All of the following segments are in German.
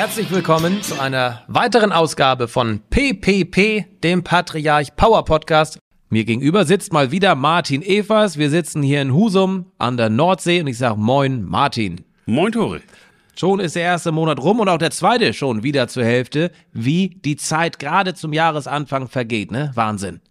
Herzlich willkommen zu einer weiteren Ausgabe von PPP, dem Patriarch Power Podcast. Mir gegenüber sitzt mal wieder Martin Evers. Wir sitzen hier in Husum an der Nordsee und ich sage Moin Martin. Moin Tore. Schon ist der erste Monat rum und auch der zweite schon wieder zur Hälfte, wie die Zeit gerade zum Jahresanfang vergeht, ne? Wahnsinn.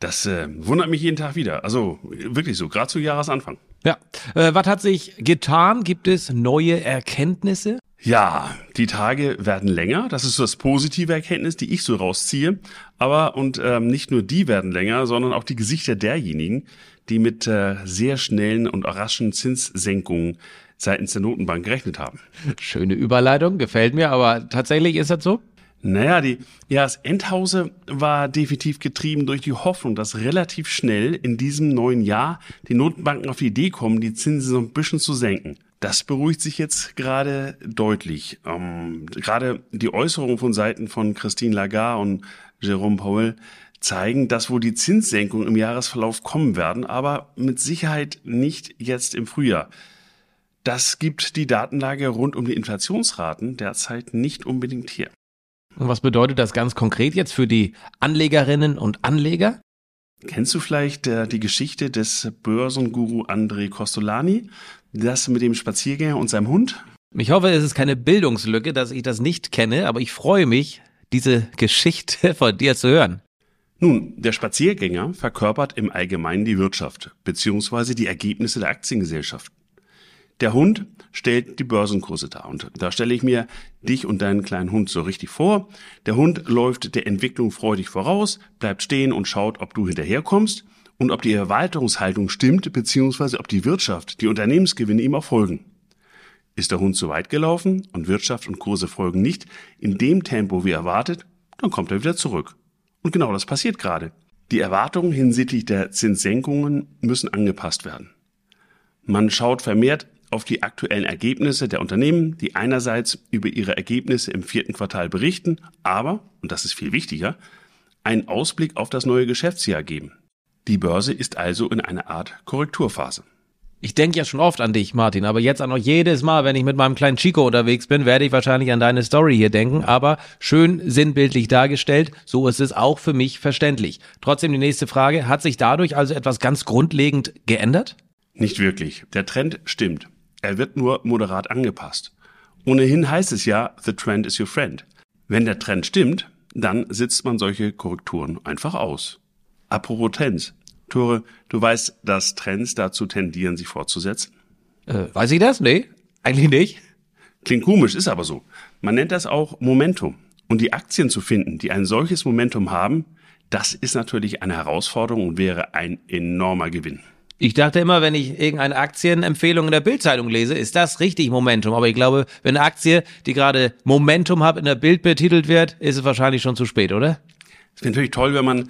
Das äh, wundert mich jeden Tag wieder. Also wirklich so, gerade zu Jahresanfang. Ja. Äh, was hat sich getan? Gibt es neue Erkenntnisse? Ja, die Tage werden länger. Das ist so das positive Erkenntnis, die ich so rausziehe. Aber und ähm, nicht nur die werden länger, sondern auch die Gesichter derjenigen, die mit äh, sehr schnellen und raschen Zinssenkungen seitens der Notenbank gerechnet haben. Schöne Überleitung, gefällt mir, aber tatsächlich ist das so? Naja, die Jahresendhause war definitiv getrieben durch die Hoffnung, dass relativ schnell in diesem neuen Jahr die Notenbanken auf die Idee kommen, die Zinsen so ein bisschen zu senken. Das beruhigt sich jetzt gerade deutlich. Ähm, gerade die Äußerungen von Seiten von Christine Lagarde und Jerome Powell zeigen, dass wohl die Zinssenkungen im Jahresverlauf kommen werden, aber mit Sicherheit nicht jetzt im Frühjahr. Das gibt die Datenlage rund um die Inflationsraten derzeit nicht unbedingt her. Und was bedeutet das ganz konkret jetzt für die Anlegerinnen und Anleger? Kennst du vielleicht äh, die Geschichte des Börsenguru André Costolani? Das mit dem Spaziergänger und seinem Hund? Ich hoffe, es ist keine Bildungslücke, dass ich das nicht kenne, aber ich freue mich, diese Geschichte von dir zu hören. Nun, der Spaziergänger verkörpert im Allgemeinen die Wirtschaft beziehungsweise die Ergebnisse der Aktiengesellschaft. Der Hund stellt die Börsenkurse dar. Und da stelle ich mir dich und deinen kleinen Hund so richtig vor. Der Hund läuft der Entwicklung freudig voraus, bleibt stehen und schaut, ob du hinterherkommst und ob die Erwartungshaltung stimmt, beziehungsweise ob die Wirtschaft, die Unternehmensgewinne ihm auch folgen. Ist der Hund zu weit gelaufen und Wirtschaft und Kurse folgen nicht in dem Tempo wie erwartet, dann kommt er wieder zurück. Und genau das passiert gerade. Die Erwartungen hinsichtlich der Zinssenkungen müssen angepasst werden. Man schaut vermehrt auf die aktuellen Ergebnisse der Unternehmen, die einerseits über ihre Ergebnisse im vierten Quartal berichten, aber, und das ist viel wichtiger, einen Ausblick auf das neue Geschäftsjahr geben. Die Börse ist also in einer Art Korrekturphase. Ich denke ja schon oft an dich, Martin, aber jetzt auch noch jedes Mal, wenn ich mit meinem kleinen Chico unterwegs bin, werde ich wahrscheinlich an deine Story hier denken, aber schön sinnbildlich dargestellt, so ist es auch für mich verständlich. Trotzdem die nächste Frage, hat sich dadurch also etwas ganz grundlegend geändert? Nicht wirklich. Der Trend stimmt. Er wird nur moderat angepasst. Ohnehin heißt es ja, the trend is your friend. Wenn der Trend stimmt, dann sitzt man solche Korrekturen einfach aus. Apropos Trends. Tore, du weißt, dass Trends dazu tendieren, sich fortzusetzen? Äh, weiß ich das? Nee, eigentlich nicht. Klingt komisch, ist aber so. Man nennt das auch Momentum. Und die Aktien zu finden, die ein solches Momentum haben, das ist natürlich eine Herausforderung und wäre ein enormer Gewinn. Ich dachte immer, wenn ich irgendeine Aktienempfehlung in der Bildzeitung lese, ist das richtig Momentum. Aber ich glaube, wenn eine Aktie, die gerade Momentum hat, in der Bild betitelt wird, ist es wahrscheinlich schon zu spät, oder? Es wäre natürlich toll, wenn man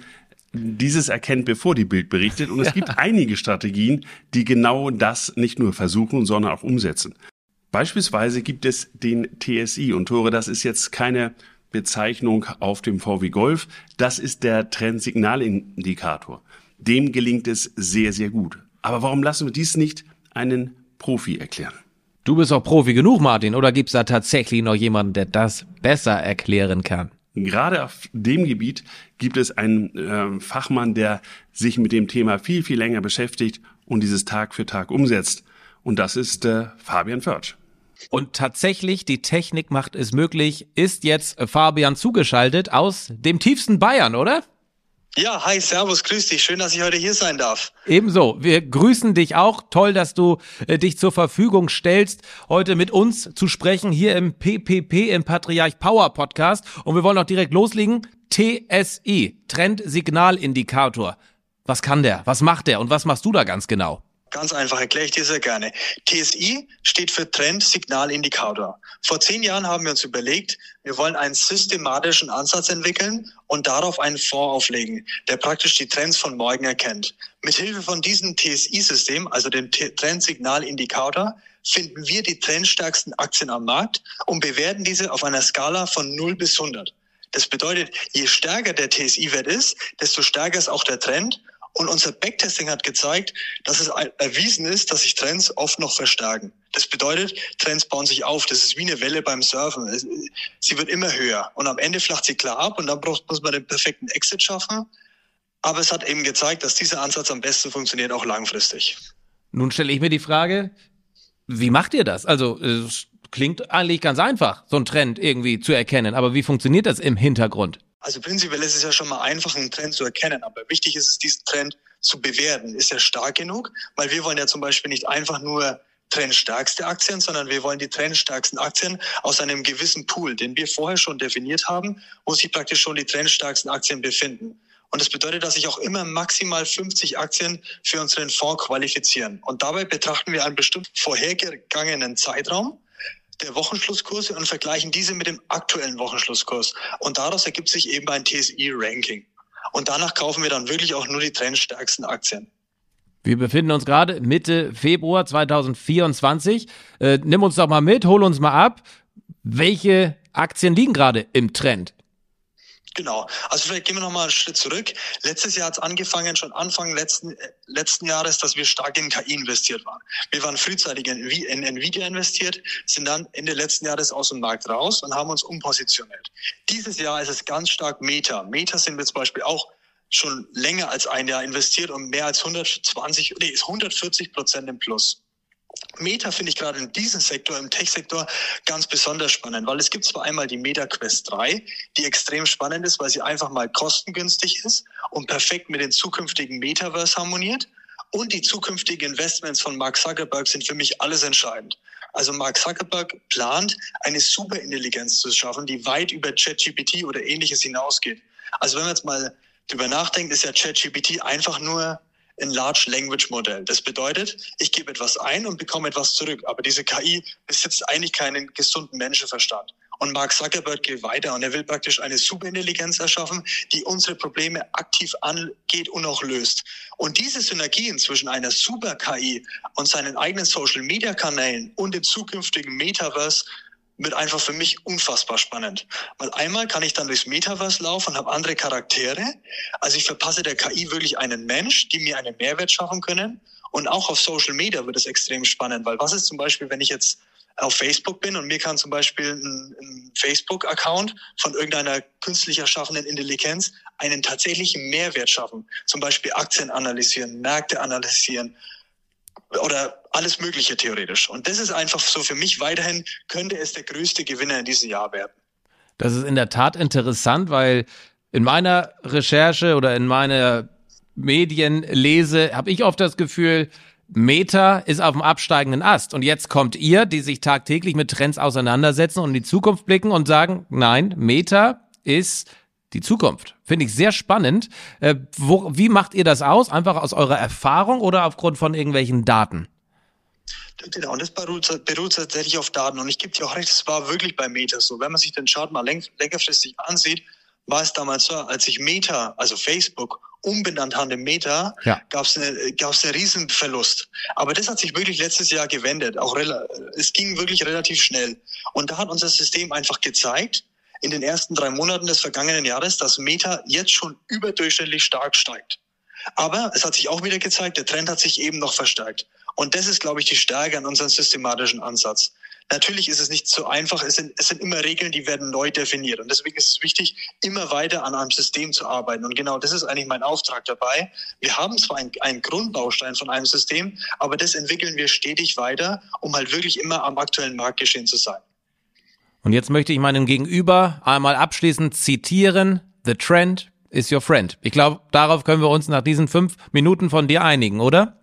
dieses erkennt, bevor die Bild berichtet. Und es ja. gibt einige Strategien, die genau das nicht nur versuchen, sondern auch umsetzen. Beispielsweise gibt es den TSI und Tore, das ist jetzt keine Bezeichnung auf dem VW Golf, das ist der Trendsignalindikator. Dem gelingt es sehr, sehr gut. Aber warum lassen wir dies nicht einen Profi erklären? Du bist auch Profi genug, Martin, oder gibt's da tatsächlich noch jemanden, der das besser erklären kann? Gerade auf dem Gebiet gibt es einen äh, Fachmann, der sich mit dem Thema viel, viel länger beschäftigt und dieses Tag für Tag umsetzt. Und das ist äh, Fabian Förtsch. Und tatsächlich, die Technik macht es möglich, ist jetzt Fabian zugeschaltet aus dem tiefsten Bayern, oder? Ja, hi, servus, grüß dich. Schön, dass ich heute hier sein darf. Ebenso. Wir grüßen dich auch. Toll, dass du äh, dich zur Verfügung stellst, heute mit uns zu sprechen hier im PPP, im Patriarch Power Podcast. Und wir wollen auch direkt loslegen. TSI, Trendsignalindikator. Was kann der? Was macht der? Und was machst du da ganz genau? Ganz einfach erkläre ich dir sehr gerne. TSI steht für Trend-Signal-Indikator. Vor zehn Jahren haben wir uns überlegt, wir wollen einen systematischen Ansatz entwickeln und darauf einen Fonds auflegen, der praktisch die Trends von morgen erkennt. Mithilfe von diesem TSI-System, also dem Trend-Signal-Indikator, finden wir die trendstärksten Aktien am Markt und bewerten diese auf einer Skala von 0 bis 100. Das bedeutet, je stärker der TSI-Wert ist, desto stärker ist auch der Trend Und unser Backtesting hat gezeigt, dass es erwiesen ist, dass sich Trends oft noch verstärken. Das bedeutet, Trends bauen sich auf. Das ist wie eine Welle beim Surfen. Sie wird immer höher. Und am Ende flacht sie klar ab und dann muss man den perfekten Exit schaffen. Aber es hat eben gezeigt, dass dieser Ansatz am besten funktioniert, auch langfristig. Nun stelle ich mir die Frage, wie macht ihr das? Also, es klingt eigentlich ganz einfach, so ein Trend irgendwie zu erkennen. Aber wie funktioniert das im Hintergrund? Also prinzipiell ist es ja schon mal einfach, einen Trend zu erkennen, aber wichtig ist es, diesen Trend zu bewerten. Ist er stark genug? Weil wir wollen ja zum Beispiel nicht einfach nur trendstärkste Aktien, sondern wir wollen die trendstärksten Aktien aus einem gewissen Pool, den wir vorher schon definiert haben, wo sich praktisch schon die trendstärksten Aktien befinden. Und das bedeutet, dass sich auch immer maximal 50 Aktien für unseren Fonds qualifizieren. Und dabei betrachten wir einen bestimmten vorhergegangenen Zeitraum der Wochenschlusskurse und vergleichen diese mit dem aktuellen Wochenschlusskurs. Und daraus ergibt sich eben ein TSI-Ranking. Und danach kaufen wir dann wirklich auch nur die trendstärksten Aktien. Wir befinden uns gerade Mitte Februar 2024. Äh, nimm uns doch mal mit, hol uns mal ab. Welche Aktien liegen gerade im Trend? Genau. Also vielleicht gehen wir nochmal einen Schritt zurück. Letztes Jahr hat es angefangen, schon Anfang letzten, äh, letzten Jahres, dass wir stark in KI investiert waren. Wir waren frühzeitig in, in Nvidia investiert, sind dann Ende letzten Jahres aus dem Markt raus und haben uns umpositioniert. Dieses Jahr ist es ganz stark Meta. Meta sind wir zum Beispiel auch schon länger als ein Jahr investiert und mehr als 120, nee, ist 140 Prozent im Plus. Meta finde ich gerade in diesem Sektor, im Tech-Sektor, ganz besonders spannend, weil es gibt zwar einmal die Meta Quest 3, die extrem spannend ist, weil sie einfach mal kostengünstig ist und perfekt mit den zukünftigen Metaverse harmoniert. Und die zukünftigen Investments von Mark Zuckerberg sind für mich alles entscheidend. Also Mark Zuckerberg plant, eine Superintelligenz zu schaffen, die weit über ChatGPT oder ähnliches hinausgeht. Also wenn man jetzt mal drüber nachdenkt, ist ja ChatGPT einfach nur ein Large Language Modell. Das bedeutet, ich gebe etwas ein und bekomme etwas zurück. Aber diese KI besitzt eigentlich keinen gesunden Menschenverstand. Und Mark Zuckerberg geht weiter und er will praktisch eine Superintelligenz erschaffen, die unsere Probleme aktiv angeht und auch löst. Und diese Synergien zwischen einer Super-KI und seinen eigenen Social-Media-Kanälen und dem zukünftigen Metaverse wird einfach für mich unfassbar spannend. Weil einmal kann ich dann durchs Metaverse laufen und habe andere Charaktere. Also ich verpasse der KI wirklich einen Mensch, die mir einen Mehrwert schaffen können. Und auch auf Social Media wird es extrem spannend, weil was ist zum Beispiel, wenn ich jetzt auf Facebook bin und mir kann zum Beispiel ein, ein Facebook-Account von irgendeiner künstlich erschaffenen Intelligenz einen tatsächlichen Mehrwert schaffen. Zum Beispiel Aktien analysieren, Märkte analysieren, oder alles Mögliche theoretisch. Und das ist einfach so für mich weiterhin, könnte es der größte Gewinner in diesem Jahr werden. Das ist in der Tat interessant, weil in meiner Recherche oder in meiner Medienlese habe ich oft das Gefühl, Meta ist auf dem absteigenden Ast. Und jetzt kommt ihr, die sich tagtäglich mit Trends auseinandersetzen und in die Zukunft blicken und sagen, nein, Meta ist die Zukunft. Finde ich sehr spannend. Äh, wo, wie macht ihr das aus? Einfach aus eurer Erfahrung oder aufgrund von irgendwelchen Daten? Genau, und das beruht, beruht tatsächlich auf Daten. Und ich gebe dir auch recht, es war wirklich bei Meta so. Wenn man sich den Chart mal läng längerfristig ansieht, war es damals so, als sich Meta, also Facebook, umbenannt haben in Meta, ja. gab es eine, gab's einen riesen Verlust. Aber das hat sich wirklich letztes Jahr gewendet. Auch es ging wirklich relativ schnell. Und da hat unser System einfach gezeigt, in den ersten drei Monaten des vergangenen Jahres, dass Meta jetzt schon überdurchschnittlich stark steigt. Aber es hat sich auch wieder gezeigt, der Trend hat sich eben noch verstärkt. Und das ist, glaube ich, die Stärke an unserem systematischen Ansatz. Natürlich ist es nicht so einfach. Es sind, es sind immer Regeln, die werden neu definiert. Und deswegen ist es wichtig, immer weiter an einem System zu arbeiten. Und genau das ist eigentlich mein Auftrag dabei. Wir haben zwar einen, einen Grundbaustein von einem System, aber das entwickeln wir stetig weiter, um halt wirklich immer am aktuellen Marktgeschehen zu sein. Und jetzt möchte ich meinen Gegenüber einmal abschließend zitieren. The trend is your friend. Ich glaube, darauf können wir uns nach diesen fünf Minuten von dir einigen, oder?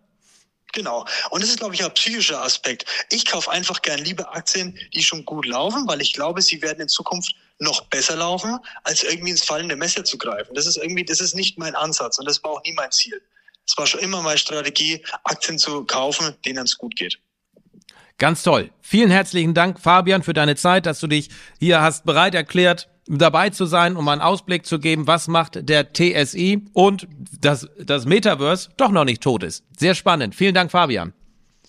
Genau. Und das ist, glaube ich, ein psychischer Aspekt. Ich kaufe einfach gern lieber Aktien, die schon gut laufen, weil ich glaube, sie werden in Zukunft noch besser laufen, als irgendwie ins fallende Messer zu greifen. Das ist irgendwie, das ist nicht mein Ansatz und das war auch nie mein Ziel. Es war schon immer meine Strategie, Aktien zu kaufen, denen es gut geht. Ganz toll. Vielen herzlichen Dank, Fabian, für deine Zeit, dass du dich hier hast bereit erklärt, dabei zu sein, um einen Ausblick zu geben, was macht der TSI und dass das Metaverse doch noch nicht tot ist. Sehr spannend. Vielen Dank, Fabian.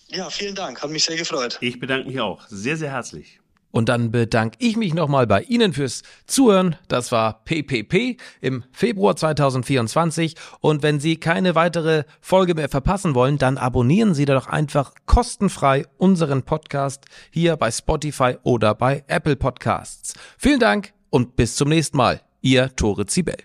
Ja, vielen Dank. Hat mich sehr gefreut. Ich bedanke mich auch. Sehr, sehr herzlich. Und dann bedanke ich mich nochmal bei Ihnen fürs Zuhören. Das war PPP im Februar 2024. Und wenn Sie keine weitere Folge mehr verpassen wollen, dann abonnieren Sie doch einfach kostenfrei unseren Podcast hier bei Spotify oder bei Apple Podcasts. Vielen Dank und bis zum nächsten Mal. Ihr Tore Zibel.